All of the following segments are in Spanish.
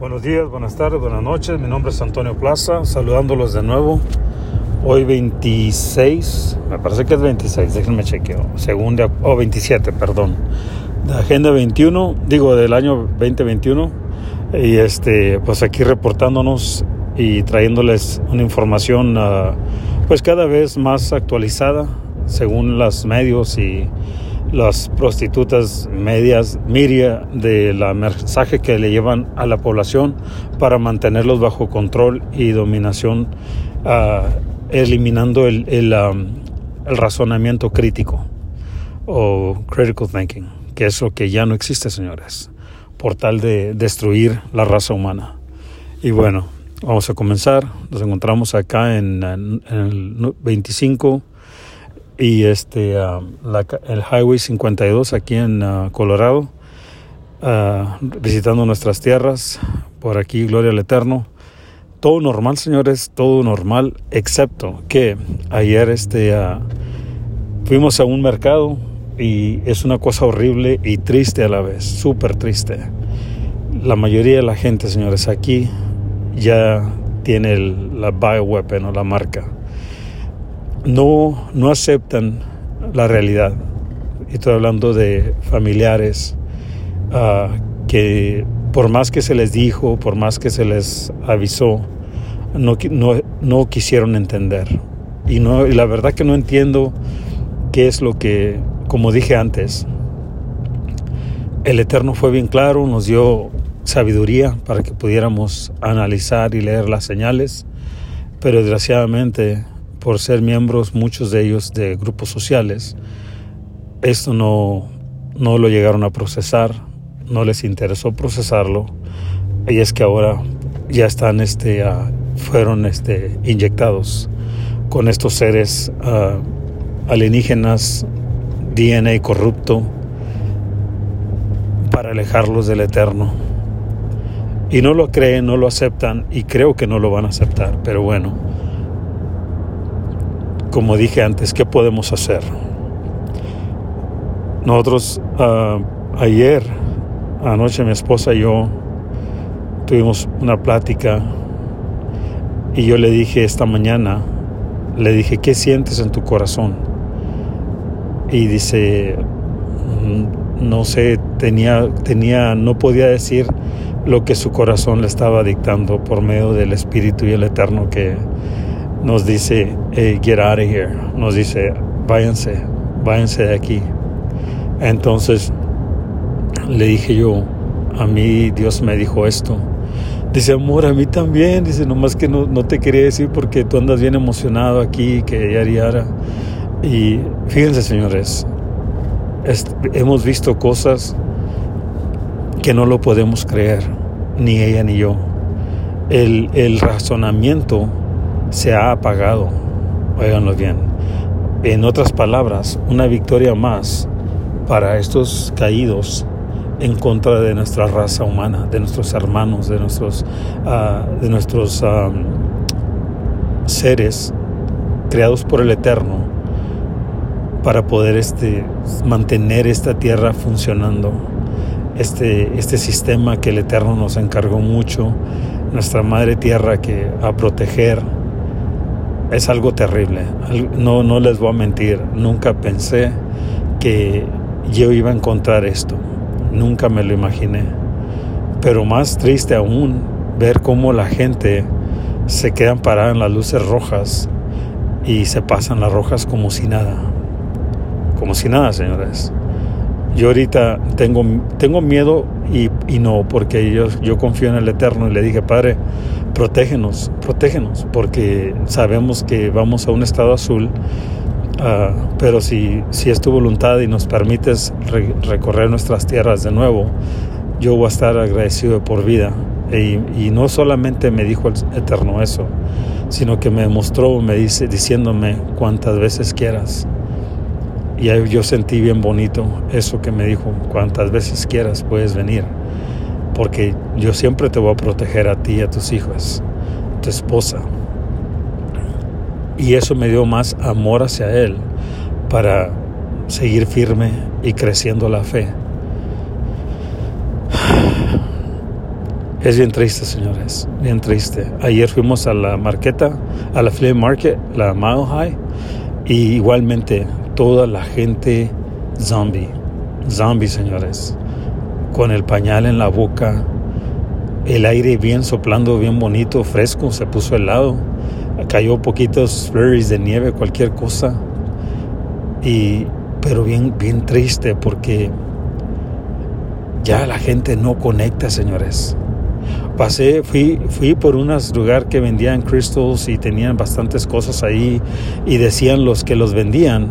Buenos días, buenas tardes, buenas noches. Mi nombre es Antonio Plaza, saludándolos de nuevo. Hoy 26, me parece que es 26, déjenme chequeo. Segunda, o oh, 27, perdón. De Agenda 21, digo del año 2021. Y este, pues aquí reportándonos y trayéndoles una información uh, pues cada vez más actualizada según los medios y las prostitutas medias, miria, de la mensaje que le llevan a la población para mantenerlos bajo control y dominación, uh, eliminando el, el, razonamiento crítico o critical thinking, que es lo que ya no existe, señores, por tal de destruir la raza humana. Y bueno, vamos a comenzar. Nos encontramos acá en el 25 y este uh, la, el Highway 52 aquí en uh, Colorado, uh, visitando nuestras tierras. Por aquí, gloria al Eterno. Todo normal, señores, todo normal, excepto que ayer este, fuimos a un mercado y es una cosa horrible y triste a la vez, súper triste. La mayoría de la gente, señores, aquí ya tiene la bioweapon o la marca no, no aceptan la realidad. Estoy hablando de familiares uh, que por más que se les dijo, por más que se les avisó, no, no, no quisieron entender. Y, no, y la verdad que no entiendo qué es lo que, como dije antes, el Eterno fue bien claro, nos dio sabiduría para que pudiéramos analizar y leer las señales, pero desgraciadamente por ser miembros, muchos de ellos, de grupos sociales, esto no, no lo llegaron a procesar, no les interesó procesarlo, y es que ahora ya están, este, fueron este, inyectados con estos seres uh, alienígenas, DNA corrupto, para alejarlos del eterno. Y no lo creen, no lo aceptan, y creo que no lo van a aceptar, pero bueno como dije antes, ¿qué podemos hacer? Nosotros uh, ayer, anoche mi esposa y yo tuvimos una plática y yo le dije esta mañana, le dije, ¿qué sientes en tu corazón? Y dice, mm, no sé, tenía, tenía, no podía decir lo que su corazón le estaba dictando por medio del Espíritu y el Eterno que, nos dice, get out of here, nos dice, váyanse, váyanse de aquí. Entonces le dije yo, a mí Dios me dijo esto. Dice, amor, a mí también. Dice, nomás que no, no te quería decir porque tú andas bien emocionado aquí, que ya yara. Y fíjense, señores, hemos visto cosas que no lo podemos creer, ni ella ni yo. El, el razonamiento se ha apagado. Óiganlo bien. En otras palabras, una victoria más para estos caídos en contra de nuestra raza humana, de nuestros hermanos, de nuestros, uh, de nuestros seres creados por el Eterno para poder este, mantener esta tierra funcionando. Este, este sistema que el Eterno nos encargó mucho, nuestra madre tierra que a proteger, es algo terrible. No, no les voy a mentir, nunca pensé que yo iba a encontrar esto. Nunca me lo imaginé. Pero más triste aún ver cómo la gente se quedan parada en las luces rojas y se pasan las rojas como si nada. Como si nada, señores. Yo ahorita tengo, tengo miedo y, no, porque yo, yo confío en el Eterno y le dije, Padre, protégenos, protégenos, porque sabemos que vamos a un estado azul, uh, pero si, si es tu voluntad y nos permites re recorrer nuestras tierras de nuevo, yo voy a estar agradecido por vida. Y, y, no solamente me dijo el Eterno eso, sino que me mostró, me dice, diciéndome cuantas veces quieras. Y yo sentí bien bonito eso que me dijo, cuantas veces quieras puedes venir porque yo siempre te voy a proteger a ti y a tus hijos, tu esposa. Y eso me dio más amor hacia Él para seguir firme y creciendo la fe. Es bien triste, señores, bien triste. Ayer fuimos a la marqueta, a la flea market, la Mile High, y igualmente toda la gente zombie, zombie, señores, con el pañal en la boca, el aire bien soplando, bien bonito, fresco, se puso helado, cayó poquitos flurries de nieve, cualquier cosa, y pero bien, bien triste porque ya la gente no conecta, señores. Pasé, fui, fui por un lugar que vendían crystals y tenían bastantes cosas ahí y decían los que los vendían,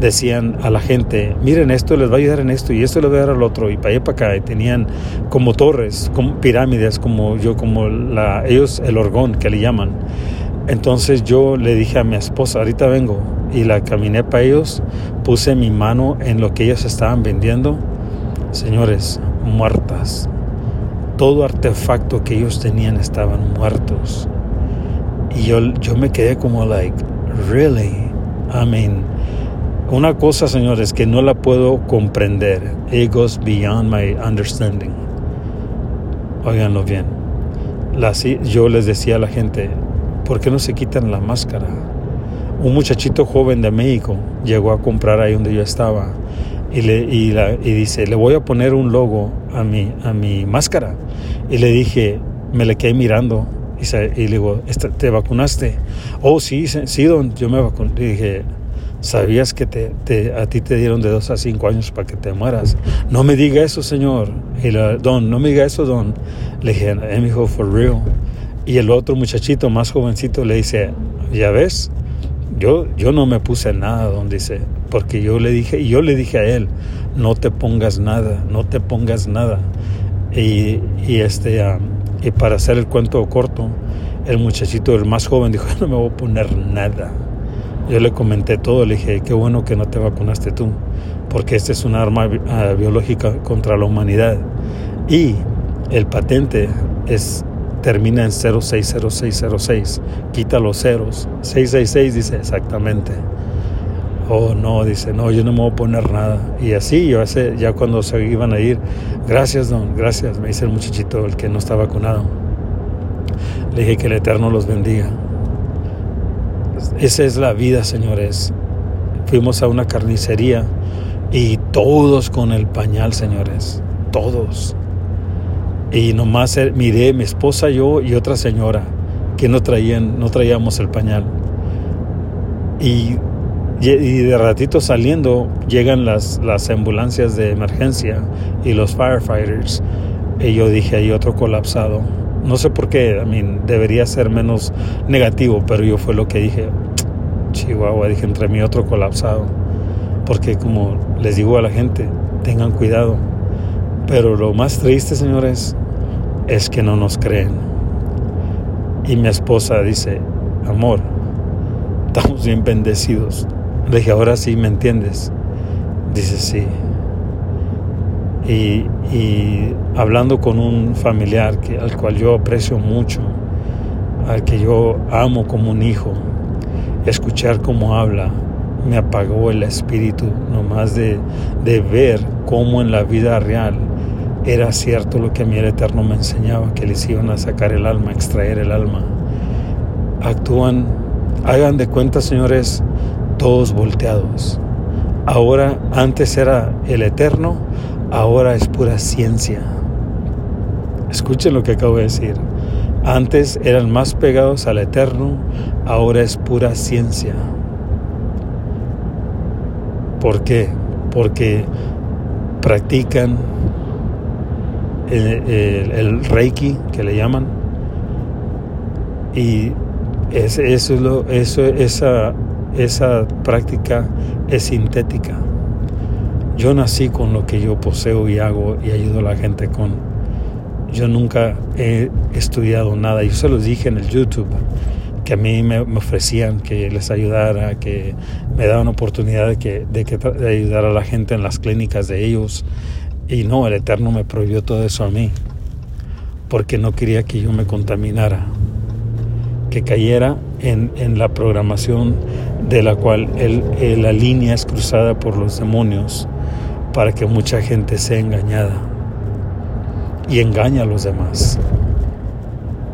decían a la gente, miren esto les va a ayudar en esto y esto les va a ayudar al otro y para allá para acá y tenían como torres, como pirámides, como yo, como ellos el orgón que le llaman. Entonces yo le dije a mi esposa, ahorita vengo y la caminé para ellos, puse mi mano en lo que ellos estaban vendiendo. Señores, muertas, todo artefacto que ellos tenían estaban muertos. Y yo, yo me quedé como, like, really? I mean, una cosa, señores, que no la puedo comprender. It goes beyond my understanding. Óiganlo bien. yo les decía a la gente, ¿por qué no se quitan la máscara? Un muchachito joven de México llegó a comprar ahí donde yo estaba y, le, y, dice, le voy a poner un logo a mi, a mi máscara. Y le dije, me le quedé mirando y, se, le digo, ¿te vacunaste? Oh, sí, sí, don, yo me vacuné. Y dije, ¿sabías que te, a ti te dieron de dos a cinco años para que te mueras? No me diga eso, señor. Y la, don, no me diga eso, don. Le dije, eh, mi hijo, for real. Y el otro muchachito más jovencito le dice, ¿ya ves? Yo, yo no me puse nada, don, dice porque yo le dije, y yo le dije a él, no te pongas nada, no te pongas nada. Y, y este, ah, y para hacer el cuento corto, el muchachito, el más joven, dijo, no me voy a poner nada. Yo le comenté todo, le dije, qué bueno que no te vacunaste tú, porque este es un arma ah, biológica contra la humanidad. Y el patente es termina en 060606, quita los ceros. 666 dice exactamente. Oh, no, dice, no, yo no me voy a poner nada. Y así, yo hace, ya cuando se iban a ir, gracias, don, gracias, me dice el muchachito, el que no está vacunado. Le dije que el Eterno los bendiga. Esa es la vida, señores. Fuimos a una carnicería y todos con el pañal, señores, todos. Y nomás eh, miré mi esposa, yo y otra señora que no traían, no traíamos el pañal. Y y de ratito saliendo llegan las, las ambulancias de emergencia y los firefighters. Y yo dije, hay otro colapsado. No sé por qué, I mean, debería ser menos negativo, pero yo fue lo que dije. Chihuahua, dije, entre mí otro colapsado. Porque como les digo a la gente, tengan cuidado. Pero lo más triste, señores, es que no nos creen. Y mi esposa dice, amor, estamos bien bendecidos. Le dije, ahora sí me entiendes. Dice, sí. Y, hablando con un familiar que, al cual yo aprecio mucho, al que yo amo como un hijo, escuchar cómo habla, me apagó el espíritu nomás de, de ver cómo en la vida real era cierto lo que el Eterno me enseñaba, que les iban a sacar el alma, extraer el alma. Actúan, hagan de cuenta, señores, todos volteados. Ahora, antes era el eterno, ahora es pura ciencia. Escuchen lo que acabo de decir. Antes eran más pegados al eterno, ahora es pura ciencia. ¿Por qué? Porque practican el, reiki que le llaman y eso es eso, esa esa práctica es sintética. Yo nací con lo que yo poseo y hago y ayudo a la gente con. Yo nunca he estudiado nada. Yo se los dije en el YouTube que a mí me, ofrecían que les ayudara, que me daban oportunidad de, que, de, que, de ayudar a la gente en las clínicas de ellos. Y no, el Eterno me prohibió todo eso a mí, porque no quería que yo me contaminara, que cayera en, en la programación de la cual el, la línea es cruzada por los demonios para que mucha gente sea engañada. y engaña a los demás.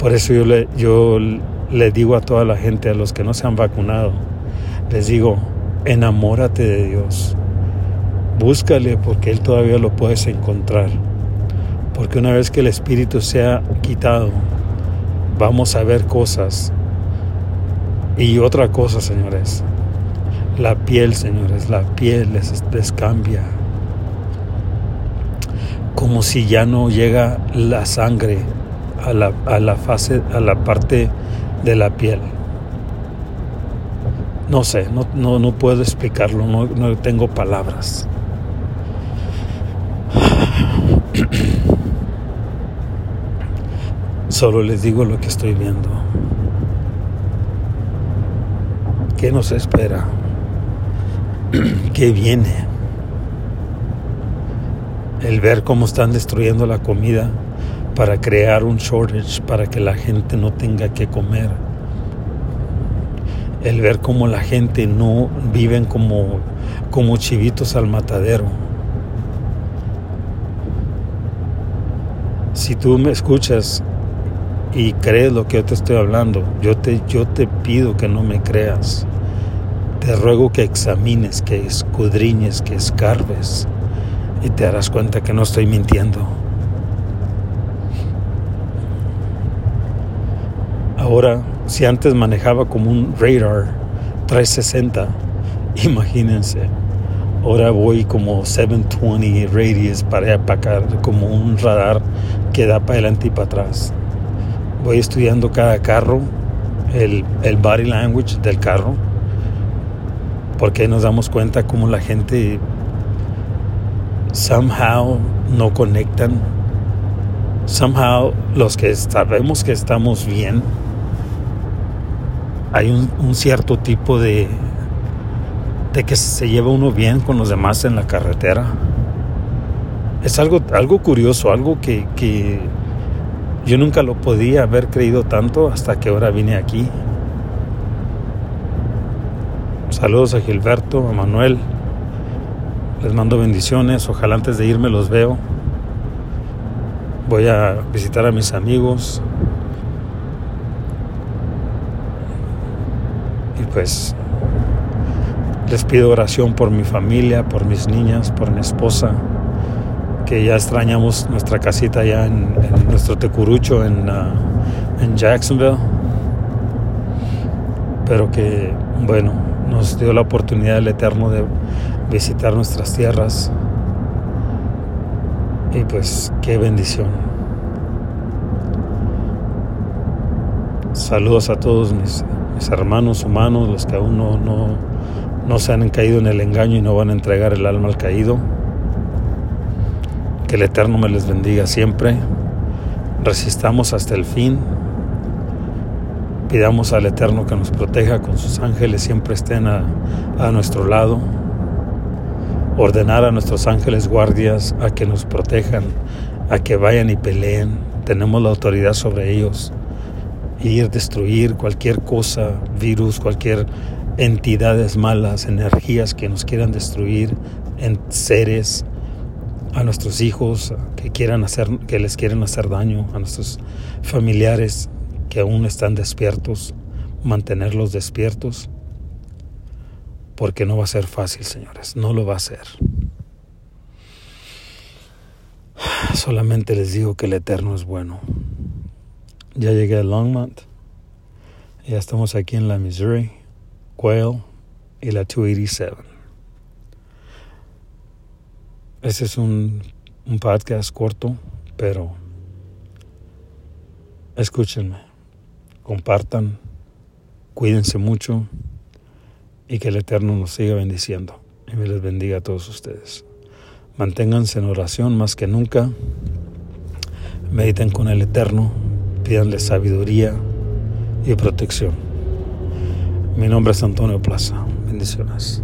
Por eso yo le, digo a toda la gente, a los que no se han vacunado, les digo, enamórate de Dios. Búscale porque Él todavía lo puedes encontrar. Porque una vez que el Espíritu sea quitado, vamos a ver cosas. Y otra cosa, señores, la piel, señores, la piel les cambia. Como si ya no llega la sangre a la, a la fase, a la parte de la piel. No sé, no, no, no puedo explicarlo, no, no tengo palabras. Solo les digo lo que estoy viendo. ¿Qué nos espera? ¿Qué viene? El ver cómo están destruyendo la comida para crear un shortage para que la gente no tenga que comer. El ver cómo la gente no viven como, como chivitos al matadero. Si tú me escuchas y crees lo que yo te estoy hablando, yo te, yo te pido que no me creas. Te ruego que examines, que escudriñes, que escarbes y te darás cuenta que no estoy mintiendo. Ahora, si antes manejaba como un radar 360, imagínense, ahora voy como 720 radius para allá como un radar que da para adelante y para atrás. Voy estudiando cada carro, el, el body language del carro, porque nos damos cuenta cómo la gente somehow no conectan. Somehow los que sabemos que estamos bien, hay un, cierto tipo de, de que se lleva uno bien con los demás en la carretera. Es algo, algo curioso, algo que, que yo nunca lo podía haber creído tanto hasta que ahora vine aquí. Saludos a Gilberto, a Manuel. Les mando bendiciones. Ojalá antes de irme los veo. Voy a visitar a mis amigos, pues les pido oración por mi familia, por mis niñas, por mi esposa, que ya extrañamos nuestra casita allá en, nuestro tecurucho en, uh, en Jacksonville, pero que, bueno, nos dio la oportunidad el Eterno de visitar nuestras tierras. Y pues qué bendición. Saludos a todos mis hermanos humanos, los que aún no, no, se han caído en el engaño y no van a entregar el alma al caído. Que el Eterno me les bendiga siempre. Resistamos hasta el fin. Pidamos al Eterno que nos proteja con sus ángeles, siempre estén a, a nuestro lado. Ordenar a nuestros ángeles guardias a que nos protejan, a que vayan y peleen. Tenemos la autoridad sobre ellos ir, destruir cualquier cosa, virus, cualquier entidades malas, energías que nos quieran destruir en seres, a nuestros hijos que quieran hacer, que les quieren hacer daño, a nuestros familiares que aún están despiertos, mantenerlos despiertos, porque no va a ser fácil, señores, no lo va a ser. Solamente les digo que el Eterno es bueno. Ya llegué a Longmont. Ya estamos aquí en la Missouri, Quail y la 287. Este es un, un podcast corto, pero escúchenme, compartan, cuídense mucho y que el Eterno nos siga bendiciendo y me les bendiga a todos ustedes. Manténganse en oración más que nunca. Mediten con el Eterno pídanle sabiduría y protección. Mi nombre es Antonio Plaza. Bendiciones.